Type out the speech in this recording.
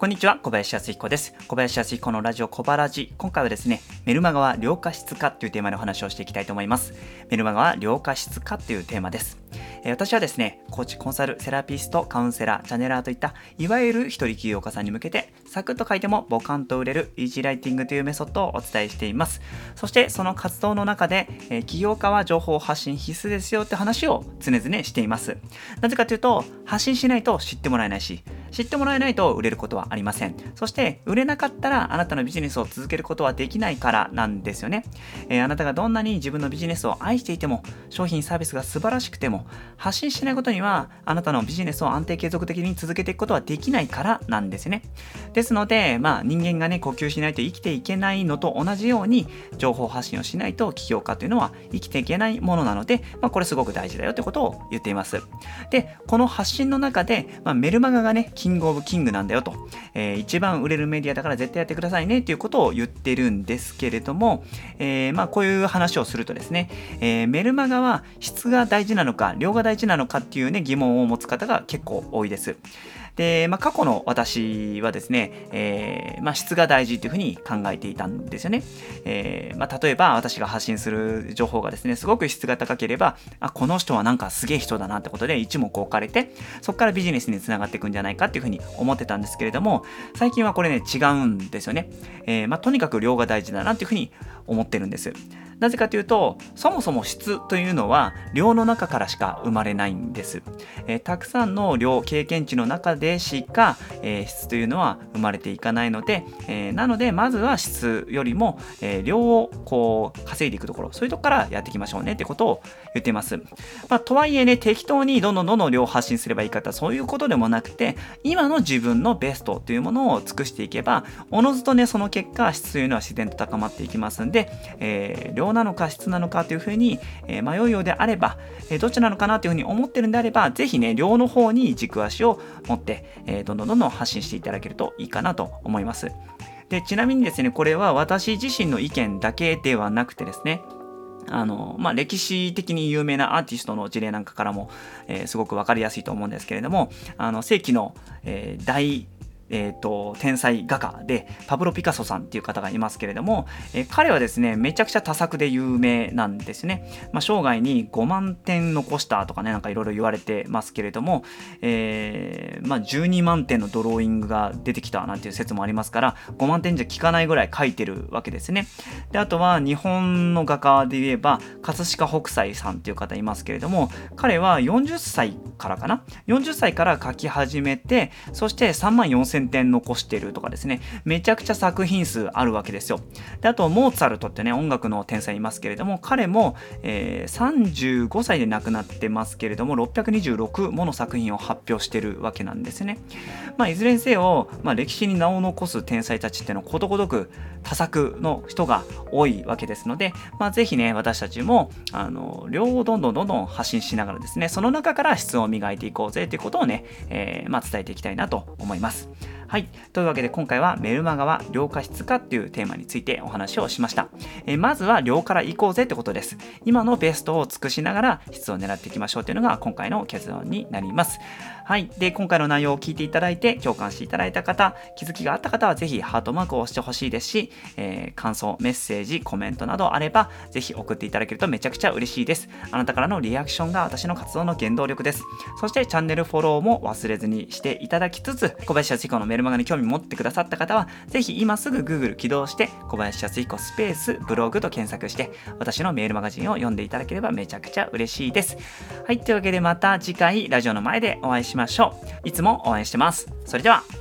こんにちは、小林康彦です。小林康彦のラジオ小バラジ。今回はですね、メルマガは良化質化というテーマでお話をしていきたいと思います。メルマガは良化質化というテーマです。私はですね、コーチ、コンサル、セラピスト、カウンセラー、チャネラーといった、いわゆる一人起業家さんに向けて、サクッと書いてもボカンと売れるイージーライティングというメソッドをお伝えしています。そして、その活動の中で、え起業家は情報発信必須ですよって話を常々しています。なぜかというと、発信しないと知ってもらえないし、知ってもらえないと売れることはありません。そして売れなかったらあなたのビジネスを続けることはできないからなんですよね。えー、あなたがどんなに自分のビジネスを愛していても商品サービスが素晴らしくても発信しないことにはあなたのビジネスを安定継続的に続けていくことはできないからなんですね。ですので、まあ、人間がね呼吸しないと生きていけないのと同じように情報発信をしないと起業家というのは生きていけないものなので、まあ、これすごく大事だよということを言っています。で、この発信の中で、まあ、メルマガがねキングオブキングなんだよと、えー、一番売れるメディアだから絶対やってくださいねということを言ってるんですけれども、えー、まあこういう話をするとですね、えー、メルマガは質が大事なのか量が大事なのかっていうね疑問を持つ方が結構多いです。で、まあ、過去の私はですね、えー、まあ、質が大事というふうに考えていたんですよね。えー、まあ、例えば私が発信する情報がですね、すごく質が高ければ、あ、この人はなんかすげえ人だなってことで一目置かれて、そこからビジネスにつながっていくんじゃないかっていうふうに思ってたんですけれども、最近はこれね、違うんですよね。えー、まあ、とにかく量が大事だなっていうふうに思ってるんです。なぜかというと、そもそも質というのは量の中からしか生まれないんです。えー、たくさんの量、経験値の中でしか、えー、質というのは生まれていかないので、えー、なので、まずは質よりも、え量をこう稼いでいくところ、そういうとこからやっていきましょうねってことを言っています。まあ、とはいえね、適当にどんどんどんどん量を発信すればいい方、そういうことでもなくて、今の自分のベストというものを尽くしていけば、おのずとね、その結果、質というのは自然と高まっていきますんで、えー、なのか質なのかというふうに、え迷うようであれば、えどっちなのかなというふうに思ってるんであれば、ぜひね、量の方に軸足を持って、えどんどんどんどん発信していただけるといいかなと思います。で、ちなみにですね、これは私自身の意見だけではなくてですね、あの、まあ、歴史的に有名なアーティストの事例なんかからも、えー、すごくわかりやすいと思うんですけれども、あの、世紀の、えー、大えーと、天才画家でパブロ・ピカソさんっていう方がいますけれども、えー、彼はですねめちゃくちゃ多作で有名なんですね、まあ、生涯に5万点残したとかねなんかいろいろ言われてますけれども、えー、まあ、12万点のドローイングが出てきたなんていう説もありますから5万点じゃ効かないぐらい描いてるわけですね。であとは日本の画家で言えば葛飾北斎さんっていう方いますけれども彼は40歳からかな？40歳から描き始めてそして3万4000 1000点残してるとかですね、めちゃくちゃ作品数あるわけですよ。で、あと、モーツァルトってね、音楽の天才いますけれども、彼も、えー、35歳で亡くなってますけれども、626もの作品を発表してるわけなんですね。まあ、いずれにせよ、まあ、歴史に名を残す天才たちってのことごとく多作の人が多いわけですので、まあ、ぜひね、私たちも、あの、量をどんどんどんどん発信しながらですね、その中から質を磨いていこうぜということをね、えー、まあ、伝えていきたいなと思います。はい。というわけで今回はメルマガは量化質化っていうテーマについてお話をしました。え、まずは量から行こうぜってことです。今のベストを尽くしながら質を狙っていきましょうというのが今回の結論になります。はい。で、今回の内容を聞いていただいて共感していただいた方、気づきがあった方はぜひハートマークを押してほしいですし、えー、感想、メッセージ、コメントなどあればぜひ送っていただけるとめちゃくちゃ嬉しいです。あなたからのリアクションが私の活動の原動力です。そしてチャンネルフォローも忘れずにしていただきつつ、小林康彦のメルルマガに興味持ってくださった方は、ぜひ今すぐ Google 起動して、小林康彦スペースブログと検索して、私のメールマガジンを読んでいただければめちゃくちゃ嬉しいです。はい、というわけでまた次回ラジオの前でお会いしましょう。いつも応援してます。それでは。